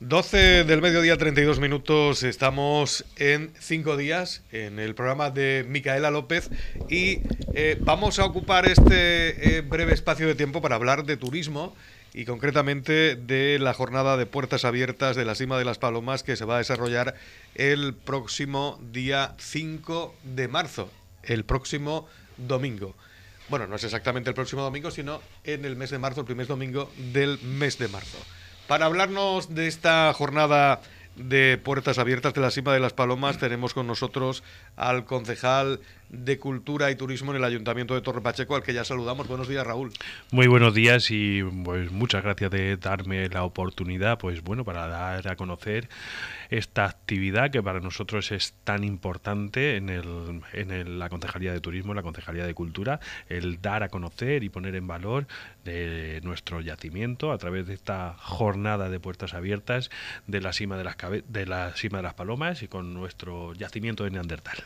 12 del mediodía, 32 minutos. Estamos en cinco días en el programa de Micaela López y eh, vamos a ocupar este eh, breve espacio de tiempo para hablar de turismo y concretamente de la jornada de puertas abiertas de la Cima de las Palomas que se va a desarrollar el próximo día 5 de marzo, el próximo domingo. Bueno, no es exactamente el próximo domingo, sino en el mes de marzo, el primer domingo del mes de marzo. Para hablarnos de esta jornada de puertas abiertas de la Cima de las Palomas, tenemos con nosotros al concejal de Cultura y Turismo en el Ayuntamiento de Torre Pacheco, al que ya saludamos. Buenos días, Raúl. Muy buenos días y pues muchas gracias de darme la oportunidad, pues bueno, para dar a conocer esta actividad que para nosotros es tan importante en, el, en la Concejalía de Turismo, la Concejalía de Cultura, el dar a conocer y poner en valor de nuestro yacimiento a través de esta jornada de puertas abiertas de la cima de las, de la cima de las palomas y con nuestro yacimiento de Neandertal.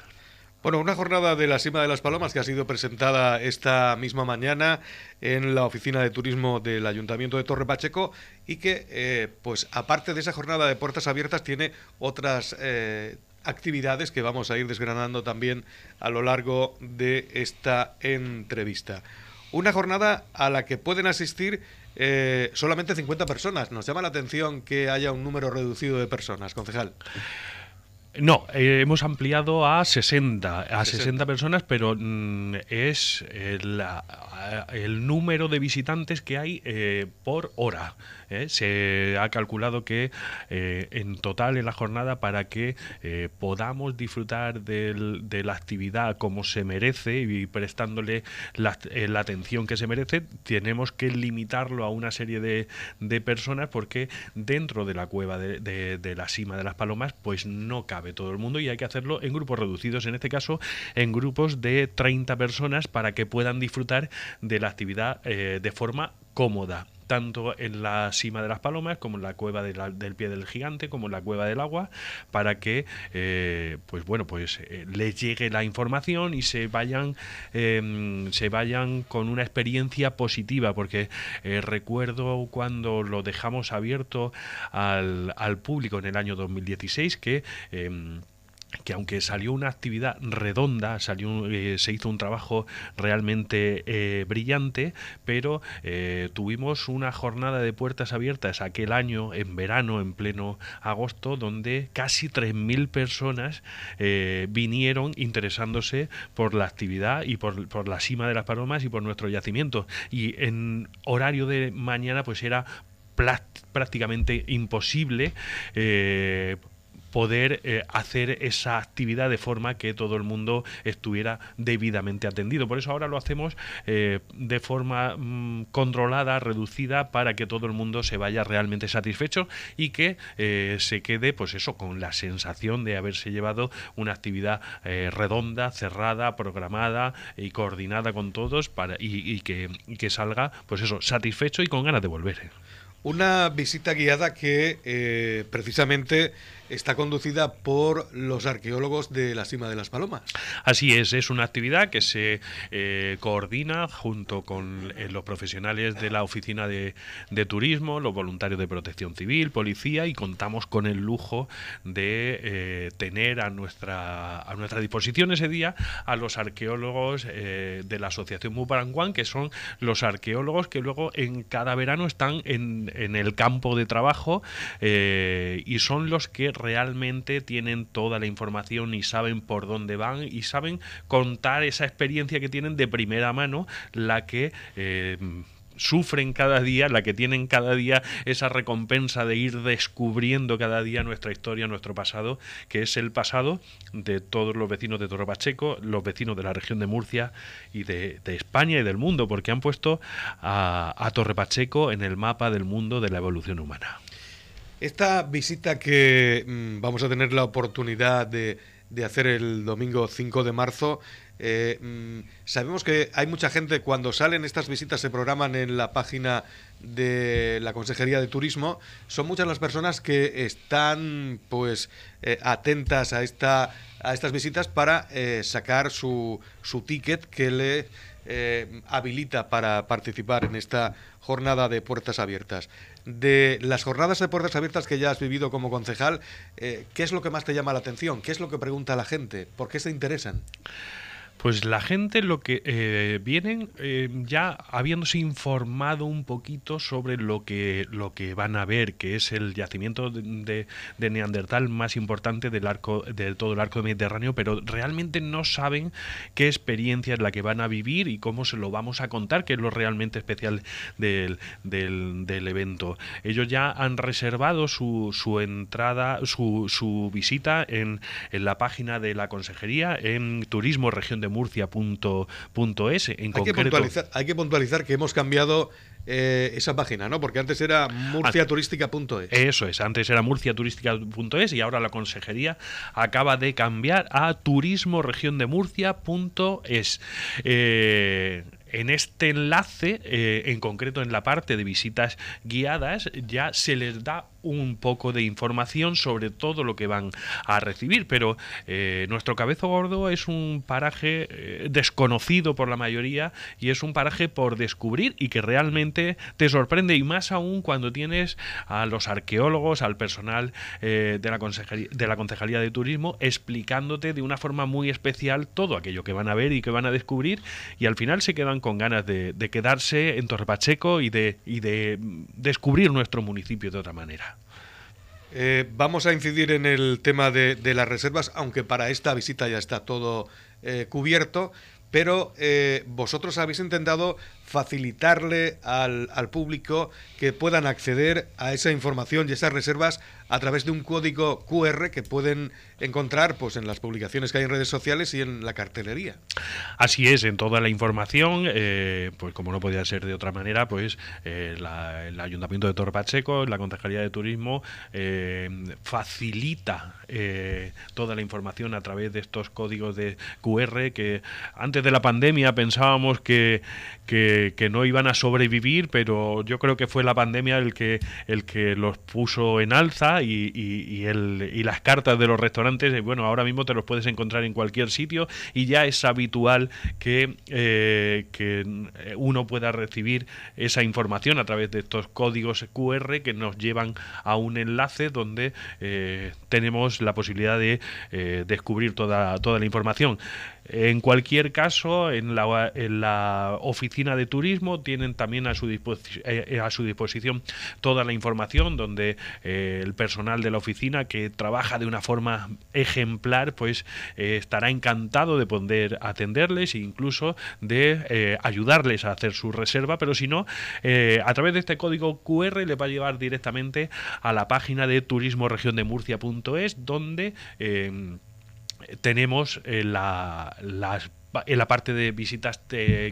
Bueno, una jornada de la Cima de las Palomas que ha sido presentada esta misma mañana en la oficina de turismo del Ayuntamiento de Torre Pacheco y que, eh, pues aparte de esa jornada de puertas abiertas, tiene otras eh, actividades que vamos a ir desgranando también a lo largo de esta entrevista. Una jornada a la que pueden asistir eh, solamente 50 personas. Nos llama la atención que haya un número reducido de personas, concejal. No, eh, hemos ampliado a 60, a 60, personas, pero mm, es el, el, número de visitantes que hay eh, por hora. ¿eh? Se ha calculado que en total en la jornada para que podamos disfrutar de la actividad como se merece y prestándole la, atención que se merece, tenemos que limitarlo a una serie de, de personas porque dentro de la cueva de, de la cima de las palomas pues no cabe todo el mundo y hay que hacerlo en grupos reducidos, en este caso en grupos de 30 personas para que puedan disfrutar de la actividad eh, de forma cómoda tanto en la cima de las palomas como en la cueva del pie del gigante como en la cueva del agua para que eh, pues bueno pues eh, les llegue la información y se vayan em, se vayan con una experiencia positiva porque recuerdo cuando lo dejamos abierto al, al, público en el año 2016 que em, que aunque salió una actividad redonda, salió, eh, se hizo un trabajo realmente eh, brillante, pero eh, tuvimos una jornada de puertas abiertas aquel año, en verano, en pleno agosto, donde casi 3.000 personas vinieron interesándose por la actividad y por, por, la cima de las palomas y por nuestro yacimiento. Y en horario de mañana, pues era prácticamente imposible poder eh, hacer esa actividad de forma que todo el mundo estuviera debidamente atendido. Por eso ahora lo hacemos eh, de forma mm, controlada, reducida, para que todo el mundo se vaya realmente satisfecho y que eh, se quede, pues eso, con la sensación de haberse llevado una actividad redonda, cerrada, programada y coordinada con todos para, y, que, y que salga, pues eso, satisfecho y con ganas de volver. Una visita guiada que precisamente está conducida por los arqueólogos de la Cima de las Palomas. Así es, es una actividad que se eh, coordina junto con eh, los profesionales de la Oficina de, Turismo, los voluntarios de Protección Civil, Policía y contamos con el lujo de eh, tener a nuestra, a nuestra disposición ese día a los arqueólogos de la Asociación Muparanguán, que son los arqueólogos que luego en cada verano están en, en el campo de trabajo y son los que realmente tienen toda la información y saben por dónde van y saben contar esa experiencia que tienen de primera mano, la que... Eh, sufren cada día, la que tienen cada día esa recompensa de ir descubriendo cada día nuestra historia, nuestro pasado, que es el pasado de todos los vecinos de Torre Pacheco, los vecinos de la región de Murcia y de, España y del mundo, porque han puesto a, a Torre Pacheco en el mapa del mundo de la evolución humana. Esta visita que mm, vamos a tener la oportunidad de, hacer el domingo 5 de marzo, eh, mm, sabemos que hay mucha gente, cuando salen estas visitas, se programan en la página de la Consejería de Turismo, son muchas las personas que están pues eh, atentas a, esta, a estas visitas para eh, sacar su, su ticket que le habilita para participar en esta jornada de puertas abiertas. De las jornadas de puertas abiertas que ya has vivido como concejal, eh, ¿qué es lo que más te llama la atención? ¿Qué es lo que pregunta la gente? ¿Por qué se interesan? Pues la gente lo que eh, vienen eh, ya habiéndose informado un poquito sobre lo que lo que van a ver, que es el yacimiento de, Neandertal más importante del arco de todo el arco mediterráneo, pero realmente no saben qué experiencia es la que van a vivir y cómo se lo vamos a contar, que es lo realmente especial del, del, evento. Ellos ya han reservado su, su entrada, su, su visita en, en la página de la consejería en Turismo Región de murcia.es. Hay, concreto, que puntualizar, hay que puntualizar que hemos cambiado eh, esa página, ¿no? Porque antes era murciaturística.es. Eso es, antes era murciaturística.es y ahora la consejería acaba de cambiar a turismoregiondemurcia.es. Eh, en este enlace, eh, en concreto en la parte de visitas guiadas, ya se les da un poco de información sobre todo lo que van a recibir, pero eh, nuestro Cabezo Gordo es un paraje eh, desconocido por la mayoría y es un paraje por descubrir y que realmente te sorprende y más aún cuando tienes a los arqueólogos, al personal eh, de, la de la Concejalía de Turismo explicándote de una forma muy especial todo aquello que van a ver y que van a descubrir y al final se quedan con ganas de, de quedarse en Torre Pacheco y de, y de descubrir nuestro municipio de otra manera. Eh, vamos a incidir en el tema de, las reservas, aunque para esta visita ya está todo eh, cubierto, pero eh, vosotros habéis intentado facilitarle al, al, público que puedan acceder a esa información y esas reservas a través de un código QR que pueden encontrar pues en las publicaciones que hay en redes sociales y en la cartelería. Así es, en toda la información, eh, pues como no podía ser de otra manera, pues eh, el Ayuntamiento de Torre Pacheco, la Concejalía de Turismo, eh, facilita toda la información a través de estos códigos de QR que antes de la pandemia pensábamos que, que, no iban a sobrevivir, pero yo creo que fue la pandemia el que, el que los puso en alza y, y, el, y las cartas de los restaurantes, eh, bueno, ahora mismo te los puedes encontrar en cualquier sitio y ya es habitual que, eh, que uno pueda recibir esa información a través de estos códigos QR que nos llevan a un enlace donde eh, tenemos la posibilidad de descubrir toda, toda la información. En cualquier caso, en la, en la oficina de turismo tienen también a su, eh, a su disposición toda la información donde eh, el personal de la oficina que trabaja de una forma ejemplar pues eh, estará encantado de poder atenderles e incluso de ayudarles a hacer su reserva, pero si no, a través de este código QR le va a llevar directamente a la página de turismoregiondemurcia.es donde tenemos eh, la, las en la parte de visitas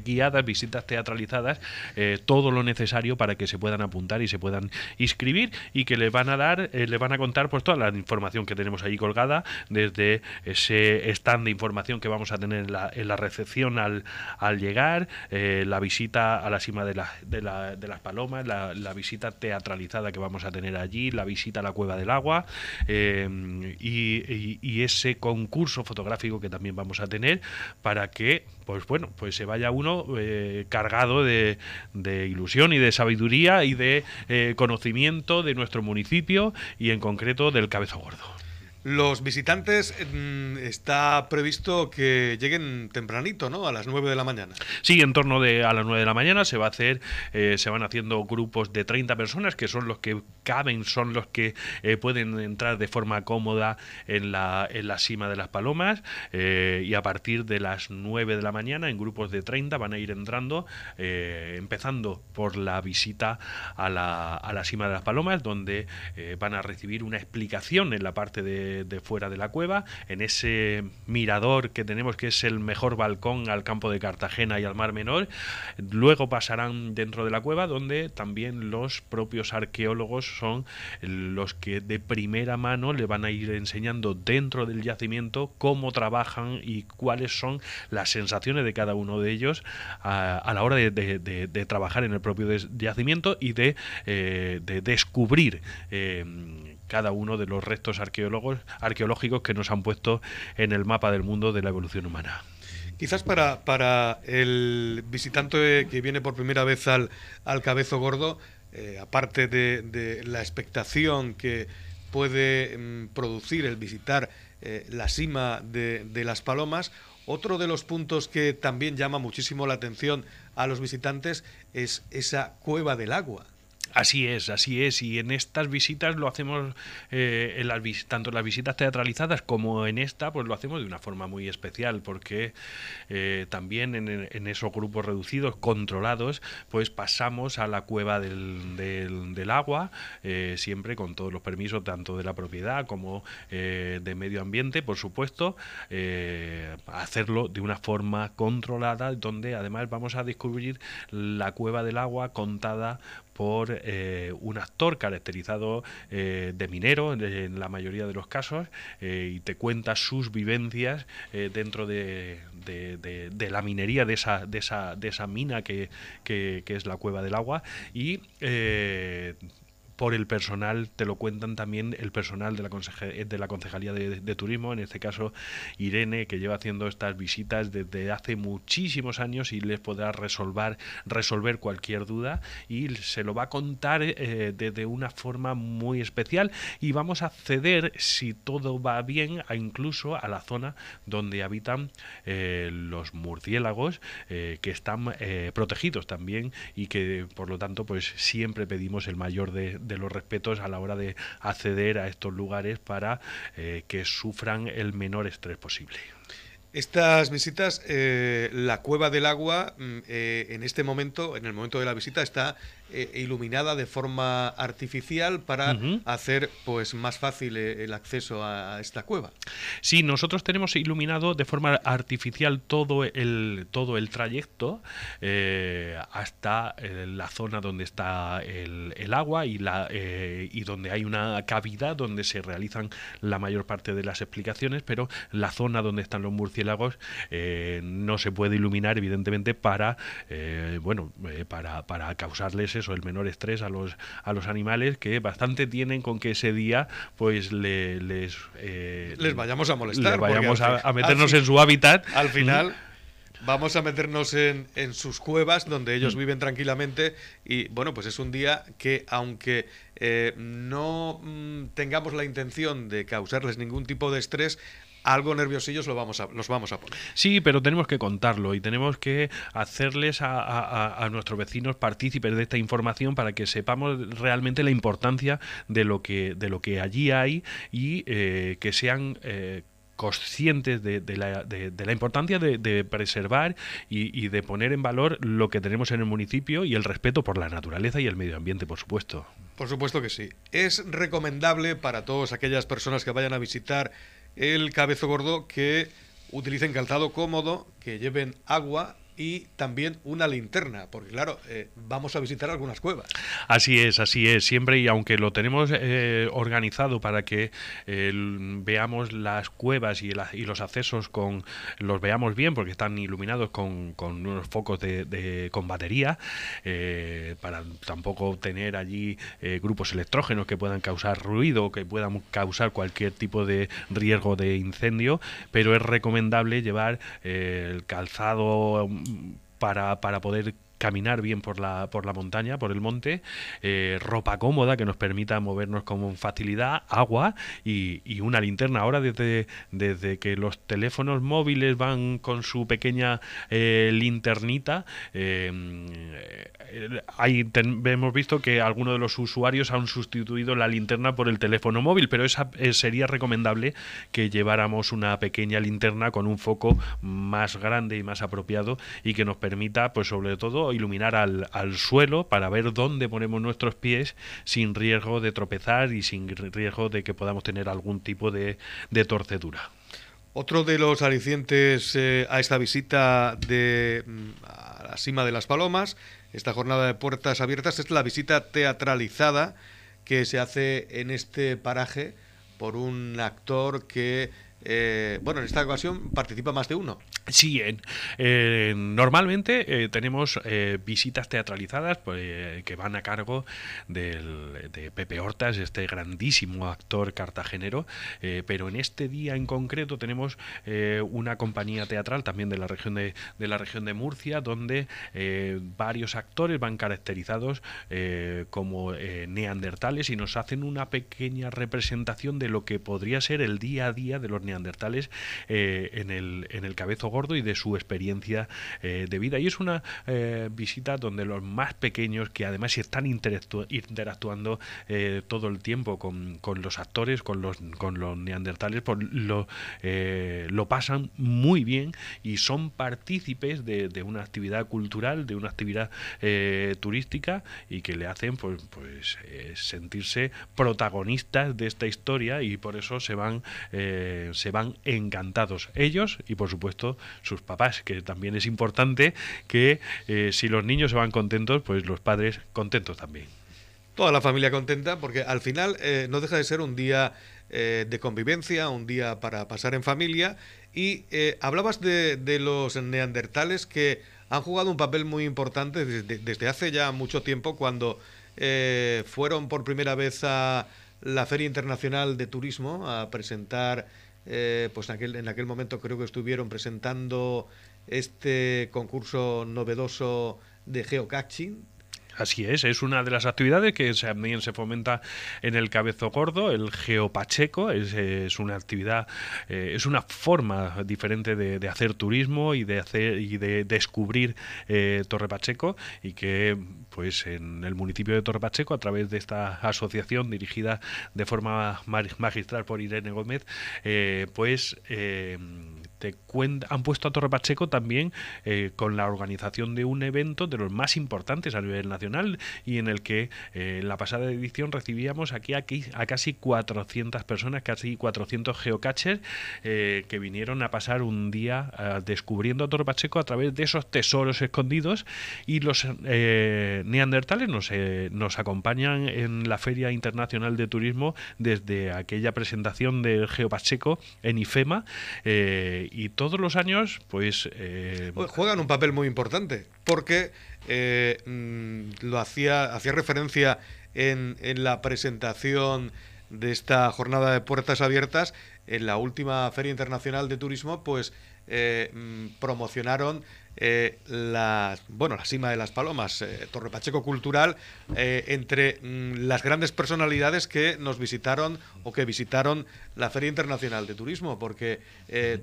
guiadas, visitas teatralizadas, eh, todo lo necesario para que se puedan apuntar y se puedan inscribir y que les van a dar, eh, les van a contar pues toda la información que tenemos ahí colgada, desde ese stand de información que vamos a tener en la, en la recepción al, al llegar, eh, la visita a la cima de, la, de, la, de las palomas, la, visita teatralizada que vamos a tener allí, la visita a la cueva del agua y, y ese concurso fotográfico que también vamos a tener para que pues bueno, pues se vaya uno eh, cargado de, de, ilusión y de sabiduría y de eh, conocimiento de nuestro municipio y en concreto del Cabezo Gordo. Los visitantes mm, está previsto que lleguen tempranito, ¿no? A las 9 de la mañana. Sí, en torno de a las 9 de la mañana se va a hacer, eh, se van haciendo grupos de 30 personas que son los que caben, son los que eh, pueden entrar de forma cómoda en la, en la cima de las palomas eh, y a partir de las 9 de la mañana en grupos de 30 van a ir entrando, empezando por la visita a la, a la cima de las palomas, donde van a recibir una explicación en la parte de de, fuera de la cueva, en ese mirador que tenemos que es el mejor balcón al campo de Cartagena y al Mar Menor. Luego pasarán dentro de la cueva donde también los propios arqueólogos son los que de primera mano le van a ir enseñando dentro del yacimiento cómo trabajan y cuáles son las sensaciones de cada uno de ellos a, la hora de, trabajar en el propio yacimiento y de, eh, descubrir eh, cada uno de los restos arqueológicos que nos han puesto en el mapa del mundo de la evolución humana. Quizás para, para el visitante que viene por primera vez al, al Cabezo Gordo, eh, aparte de, la expectación que puede mm, producir el visitar eh, la cima de, de las Palomas, otro de los puntos que también llama muchísimo la atención a los visitantes es esa cueva del agua. Así es, así es. Y en estas visitas lo hacemos, eh, en las, tanto en las visitas teatralizadas como en esta, pues lo hacemos de una forma muy especial, porque eh, también en, esos grupos reducidos, controlados, pues pasamos a la cueva del, del, agua, eh, siempre con todos los permisos, tanto de la propiedad como de medio ambiente, por supuesto, hacerlo de una forma controlada, donde además vamos a descubrir la cueva del agua contada por eh, un actor caracterizado eh, de minero en, la mayoría de los casos eh, y te cuenta sus vivencias dentro de, la minería de esa, de esa, de esa mina que, que, es la cueva del agua. Y por el personal, te lo cuentan también el personal de la, de la Concejalía de, Turismo, en este caso Irene, que lleva haciendo estas visitas desde hace muchísimos años y les podrá resolver, resolver cualquier duda y se lo va a contar eh, de, una forma muy especial. Y vamos a acceder, si todo va bien, a incluso a la zona donde habitan eh, los murciélagos eh, que están protegidos también y que por lo tanto pues siempre pedimos el mayor de de los respetos a la hora de acceder a estos lugares para eh, que sufran el menor estrés posible. Estas visitas, eh, la cueva del agua, mm, eh, en este momento, en el momento de la visita, está eh, iluminada de forma artificial para hacer pues más fácil eh, el acceso a esta cueva. Sí, nosotros tenemos iluminado de forma artificial todo el todo el trayecto eh, hasta la zona donde está el, agua y la y donde hay una cavidad donde se realizan la mayor parte de las explicaciones, pero la zona donde están los murciélagos no se puede iluminar evidentemente para bueno para, para causarles o el menor estrés a los, a los animales que bastante tienen con que ese día pues les... Eh, les vayamos a molestar. Les vayamos a, meternos en su hábitat. Al final... Vamos a meternos en, en, sus cuevas donde ellos mm. viven tranquilamente y bueno, pues es un día que aunque eh, no mm, tengamos la intención de causarles ningún tipo de estrés, algo nerviosillos lo vamos a, los vamos a poner. Sí, pero tenemos que contarlo y tenemos que hacerles a, nuestros vecinos partícipes de esta información para que sepamos realmente la importancia de lo que, de lo que allí hay y eh, que sean... Eh, conscientes de, la, de, la, importancia de, preservar y, de poner en valor lo que tenemos en el municipio y el respeto por la naturaleza y el medio ambiente, por supuesto. Por supuesto que sí. Es recomendable para todas aquellas personas que vayan a visitar el cabezo gordo que utilicen calzado cómodo, que lleven agua y también una linterna, porque claro, eh, vamos a visitar algunas cuevas. Así es, así es, siempre y aunque lo tenemos eh, organizado para que eh, veamos las cuevas y, los accesos con los veamos bien, porque están iluminados con, unos focos de, con batería, para tampoco tener allí grupos electrógenos que puedan causar ruido, que puedan causar cualquier tipo de riesgo de incendio, pero es recomendable llevar el calzado para, para poder caminar bien por la, por la montaña, por el monte, eh, ropa cómoda que nos permita movernos con facilidad, agua y, una linterna. Ahora desde, desde que los teléfonos móviles van con su pequeña eh, linternita, eh, hemos visto que algunos de los usuarios han sustituido la linterna por el teléfono móvil, pero esa, sería recomendable que lleváramos una pequeña linterna con un foco más grande y más apropiado y que nos permita, pues sobre todo, iluminar al, suelo para ver dónde ponemos nuestros pies sin riesgo de tropezar y sin riesgo de que podamos tener algún tipo de, torcedura. Otro de los alicientes eh, a esta visita de, mm, a la cima de las Palomas, esta jornada de puertas abiertas, es la visita teatralizada que se hace en este paraje por un actor que, eh, bueno, en esta ocasión participa más de uno. Sí, normalmente eh, tenemos eh, visitas teatralizadas pues, que van a cargo de Pepe Hortas, este grandísimo actor cartagenero, pero en este día en concreto tenemos una compañía teatral también de la región de, de la región de Murcia, donde varios actores van caracterizados como neandertales y nos hacen una pequeña representación de lo que podría ser el día a día de los neandertales en el, en el cabezo y de su experiencia eh, de vida. Y es una eh, visita donde los más pequeños, que además están interactuando eh, todo el tiempo con, los actores, con los, con los neandertales, pues lo, lo pasan muy bien y son partícipes de, una actividad cultural, de una actividad turística y que le hacen pues, pues sentirse protagonistas de esta historia y por eso se van, se van encantados ellos y por supuesto sus papás, que también es importante que eh, si los niños se van contentos, pues los padres contentos también. Toda la familia contenta, porque al final eh, no deja de ser un día eh, de convivencia, un día para pasar en familia. Y hablabas de, los neandertales que han jugado un papel muy importante desde, desde hace ya mucho tiempo, cuando fueron por primera vez a la Feria Internacional de Turismo a presentar eh, pues en aquel, en aquel momento creo que estuvieron presentando este concurso novedoso de geocaching, Así es, es una de las actividades que también se fomenta en el Cabezo Gordo, el geopacheco, es, es una actividad, eh, es una forma diferente de, hacer turismo y de hacer y de descubrir eh, Torre Pacheco y que pues en el municipio de Torre Pacheco a través de esta asociación dirigida de forma magistral por Irene Gómez, eh, pues han puesto a Torre Pacheco también eh, con la organización de un evento de los más importantes a nivel nacional y en el que eh, la pasada edición recibíamos aquí, aquí a casi 400 personas, casi 400 geocachers eh, que vinieron a pasar un día descubriendo a Torre Pacheco a través de esos tesoros escondidos y los neandertales nos, nos acompañan en la Feria Internacional de Turismo desde aquella presentación del Geopacheco en IFEMA y todos los años, pues... Eh, juegan un papel muy importante, porque eh, mm, lo hacía, hacía referencia en, la presentación de esta jornada de puertas abiertas, en la última Feria Internacional de Turismo, pues eh, mm, promocionaron eh, la, bueno, la cima de las palomas, eh, Torre Pacheco Cultural, eh, entre mm, las grandes personalidades que nos visitaron o que visitaron la Feria Internacional de Turismo, porque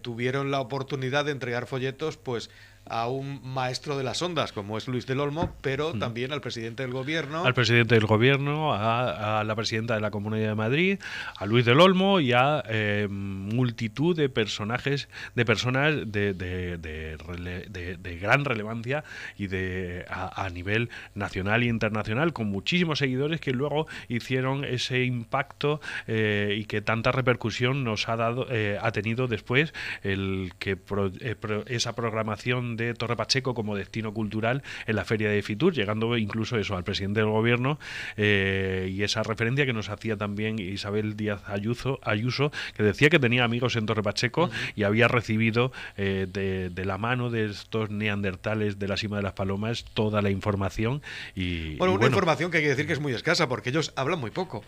tuvieron la oportunidad de entregar folletos, pues a un maestro de las ondas como es Luis del Olmo, pero también al presidente del gobierno. Al presidente del gobierno, a, la presidenta de la Comunidad de Madrid, a Luis del Olmo y a eh, multitud de personajes, de personas de, de, gran relevancia y de a, nivel nacional e internacional, con muchísimos seguidores que luego hicieron ese impacto eh, y que tanta repercusión nos ha dado, eh, ha tenido después el que esa programación de Torre Pacheco como destino cultural en la feria de Fitur, llegando incluso eso al presidente del gobierno eh, y esa referencia que nos hacía también Isabel Díaz Ayuso, Ayuso que decía que tenía amigos en Torre Pacheco y había recibido eh, de, la mano de estos neandertales de la cima de las palomas toda la información. Y, bueno, una información que hay que decir que es muy escasa porque ellos hablan muy poco.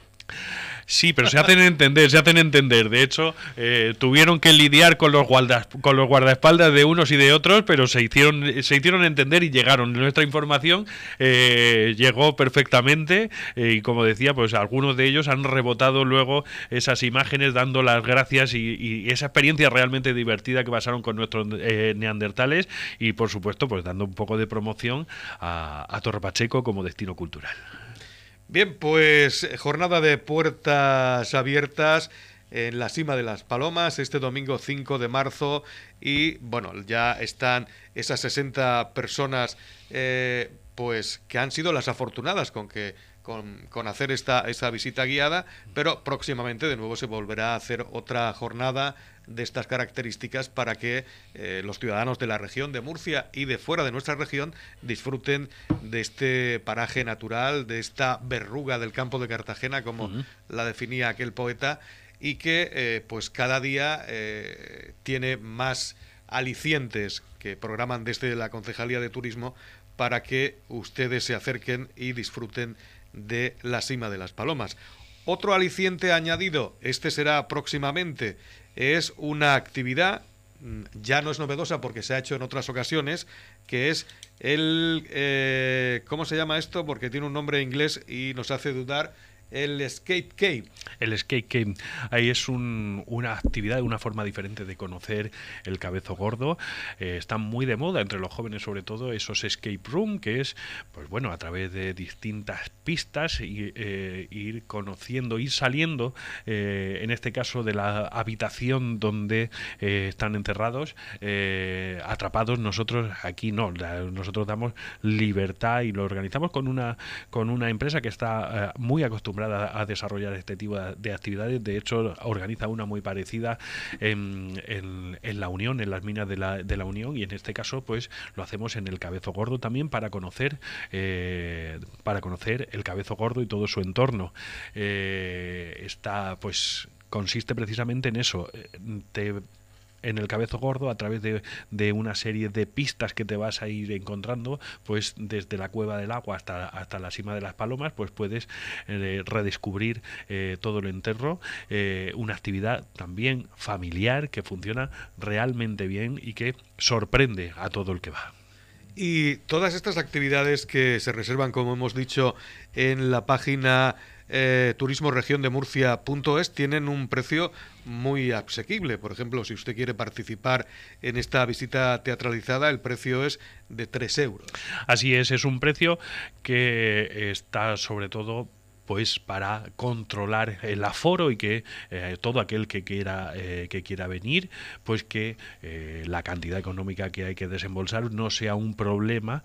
Sí, pero se hacen entender, se hacen entender. De hecho, eh, tuvieron que lidiar con los, guardas, con los guardaespaldas de unos y de otros, pero se hicieron, se hicieron entender y llegaron. Nuestra información eh, llegó perfectamente eh, y como decía, pues algunos de ellos han rebotado luego esas imágenes dando las gracias y, esa experiencia realmente divertida que pasaron con nuestros neandertales y por supuesto, pues dando un poco de promoción a, a Torre Pacheco como destino cultural. Bien, pues eh, jornada de puertas abiertas en la cima de las Palomas este domingo 5 de marzo y bueno, ya están esas 60 personas eh, pues que han sido las afortunadas con que con, con, hacer esta, esta visita guiada, pero próximamente de nuevo se volverá a hacer otra jornada de estas características para que eh, los ciudadanos de la región de Murcia y de fuera de nuestra región disfruten de este paraje natural, de esta verruga del campo de Cartagena, como la definía aquel poeta, y que eh, pues cada día eh, tiene más alicientes que programan desde la Concejalía de Turismo para que ustedes se acerquen y disfruten de la cima de las palomas. Otro aliciente añadido, este será próximamente, es una actividad, mm, ya no es novedosa porque se ha hecho en otras ocasiones, que es el... Eh, ¿Cómo se llama esto? Porque tiene un nombre inglés y nos hace dudar el Escape Cave. El Escape Cave. Ahí es una actividad, una forma diferente de conocer el cabezo gordo. Eh, muy de moda entre los jóvenes, sobre todo, esos escape room, que es, pues bueno, a través de distintas pistas y, eh, ir conociendo, ir saliendo, eh, en este caso, de la habitación donde están encerrados, atrapados. Nosotros aquí no, nosotros damos libertad y lo organizamos con una, con una empresa que está muy acostumbrada a, desarrollar este tipo de actividades. De hecho, organiza una muy parecida en, la Unión, en las minas de la, de la, Unión, y en este caso, pues lo hacemos en el Cabezo Gordo también para conocer, eh, para conocer el Cabezo Gordo y todo su entorno. Eh, está, pues consiste precisamente en eso. Te en el cabezo gordo a través de, una serie de pistas que te vas a ir encontrando, pues desde la cueva del agua hasta, hasta la cima de las palomas, pues puedes eh, redescubrir eh, todo el enterro, eh, una actividad también familiar que funciona realmente bien y que sorprende a todo el que va. Y todas estas actividades que se reservan, como hemos dicho, en la página eh, turismoregiondemurcia.es tienen un precio muy asequible. Por ejemplo, si usted quiere participar en esta visita teatralizada, el precio es de 3 euros. Así es, es un precio que está sobre todo pues para controlar el aforo y que eh, todo aquel que quiera eh, que quiera venir pues que eh, la cantidad económica que hay que desembolsar no sea un problema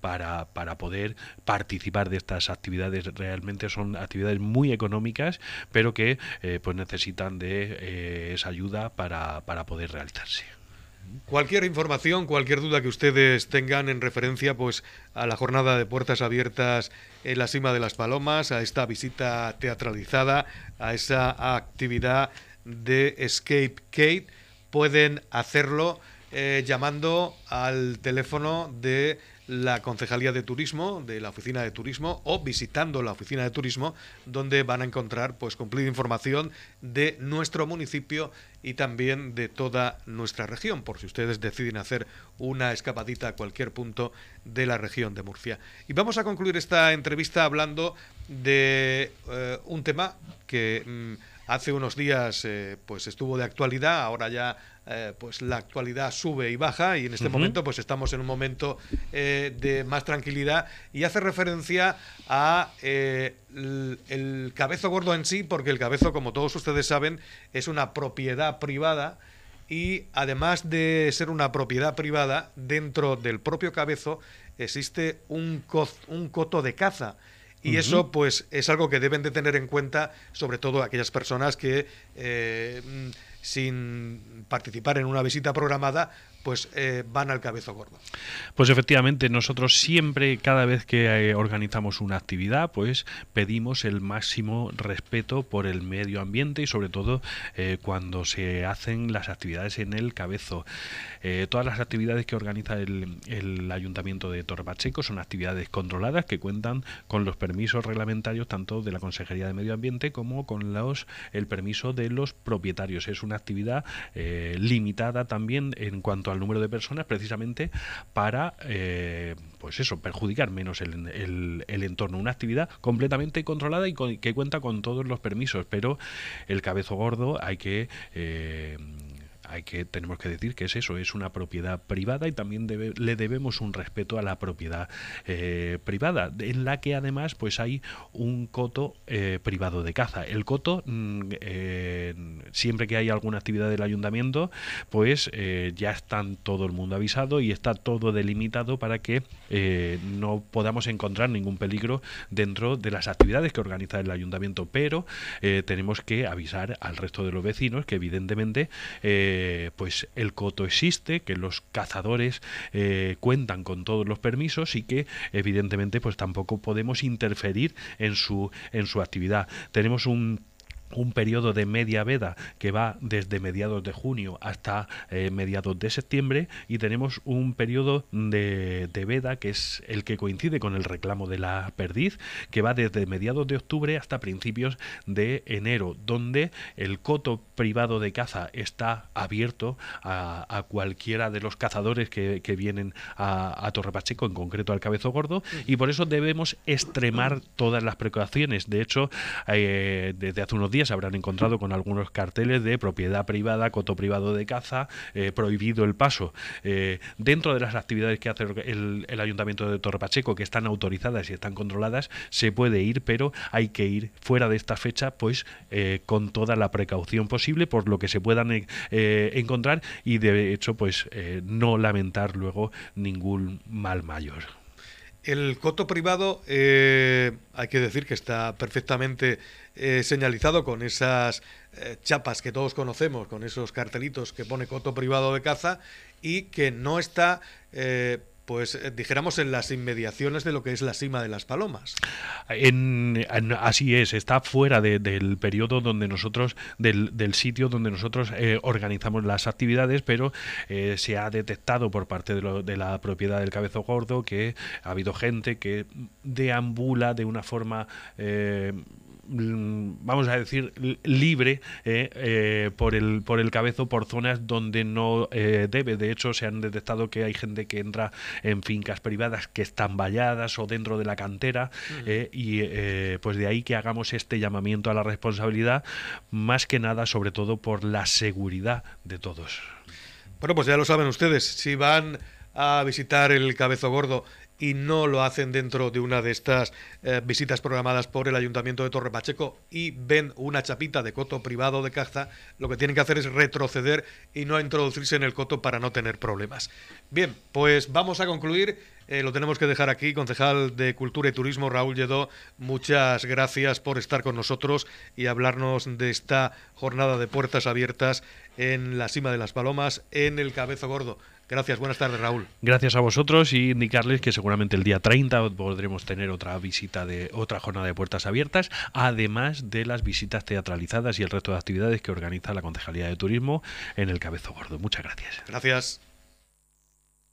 para, para poder participar de estas actividades. Realmente son actividades muy económicas pero que pues necesitan de esa ayuda para, para poder realizarse Cualquier información, cualquier duda que ustedes tengan en referencia pues a la jornada de puertas abiertas en la cima de las Palomas, a esta visita teatralizada, a esa actividad de Escape Kate, pueden hacerlo eh, llamando al teléfono de la Concejalía de Turismo, de la Oficina de Turismo, o visitando la Oficina de Turismo, donde van a encontrar pues cumplida información de nuestro municipio y también de toda nuestra región, por si ustedes deciden hacer una escapadita a cualquier punto de la región de Murcia. Y vamos a concluir esta entrevista hablando de eh, un tema que mm, hace unos días eh, pues estuvo de actualidad, ahora ya eh, pues la actualidad sube y baja y en este momento pues estamos en un momento eh, de más tranquilidad y hace referencia a el, el, cabezo gordo en sí porque el cabezo como todos ustedes saben es una propiedad privada y además de ser una propiedad privada dentro del propio cabezo existe un, un coto de caza. Y eso, pues, es algo que deben de tener en cuenta, sobre todo aquellas personas que, eh, sin participar en una visita programada, pues eh, van al cabezo gordo. Pues efectivamente, nosotros siempre, cada vez que eh, organizamos una actividad, pues pedimos el máximo respeto por el medio ambiente y sobre todo eh, cuando se hacen las actividades en el cabezo. todas las actividades que organiza el, Ayuntamiento de Torre Pacheco son actividades controladas que cuentan con los permisos reglamentarios tanto de la Consejería de Medio Ambiente como con los el permiso de los propietarios. Es una actividad limitada también en cuanto al número de personas precisamente para, eh, pues eso, perjudicar menos el, el, entorno. Una actividad completamente controlada y que cuenta con todos los permisos, pero el cabezo gordo hay que... Eh, hay que tenemos que decir que es eso, es una propiedad privada y también le debemos un respeto a la propiedad eh, privada, en la que además pues hay un coto eh, privado de caza. El coto, mm, eh, siempre que hay alguna actividad del ayuntamiento, pues ya están todo el mundo avisado y está todo delimitado para que no podamos encontrar ningún peligro dentro de las actividades que organiza el ayuntamiento, pero tenemos que avisar al resto de los vecinos que evidentemente pues el coto existe, que los cazadores eh, cuentan con todos los permisos y que evidentemente pues tampoco podemos interferir en su, en su actividad. Tenemos un un periodo de media veda que va desde mediados de junio hasta eh, mediados de septiembre y tenemos un periodo de, de, veda que es el que coincide con el reclamo de la perdiz que va desde mediados de octubre hasta principios de enero donde el coto privado de caza está abierto a, a cualquiera de los cazadores que, vienen a, a, Torre Pacheco en concreto al Cabezo Gordo y por eso debemos extremar todas las precauciones. De hecho eh, desde hace unos días se habrán encontrado con algunos carteles de propiedad privada, coto privado de caza, eh, prohibido el paso. Eh, dentro de las actividades que hace el, el, Ayuntamiento de Torre Pacheco, que están autorizadas y están controladas, se puede ir, pero hay que ir fuera de esta fecha, pues eh, con toda la precaución posible por lo que se puedan encontrar y de hecho, pues no lamentar luego ningún mal mayor. El coto privado, eh, hay que decir que está perfectamente eh, señalizado con esas eh, chapas que todos conocemos, con esos cartelitos que pone coto privado de caza y que no está pues dijéramos en las inmediaciones de lo que es la cima de las palomas. Así es, está fuera de, del periodo donde nosotros, del, del sitio donde nosotros eh, organizamos las actividades, pero eh, se ha detectado por parte de, lo, de, la propiedad del cabezo gordo que ha habido gente que deambula de una forma eh, vamos a decir, libre eh, eh, por, el, por el cabezo por zonas donde no eh, debe. De hecho, se han detectado que hay gente que entra en fincas privadas que están valladas o dentro de la cantera uh -huh. y pues de ahí que hagamos este llamamiento a la responsabilidad, más que nada, sobre todo por la seguridad de todos. Bueno, pues ya lo saben ustedes, si van a visitar el cabezo gordo y no lo hacen dentro de una de estas eh, visitas programadas por el Ayuntamiento de Torre Pacheco y ven una chapita de coto privado de caza, lo que tienen que hacer es retroceder y no introducirse en el coto para no tener problemas. Bien, pues vamos a concluir. Eh, lo tenemos que dejar aquí. Concejal de Cultura y Turismo, Raúl Lledó, muchas gracias por estar con nosotros y hablarnos de esta jornada de puertas abiertas en la cima de las Palomas, en el Cabezo Gordo. Gracias, buenas tardes, Raúl. Gracias a vosotros y indicarles que seguramente el día 30 podremos tener otra visita de otra jornada de puertas abiertas, además de las visitas teatralizadas y el resto de actividades que organiza la Concejalía de Turismo en el Cabezo Gordo. Muchas gracias. Gracias.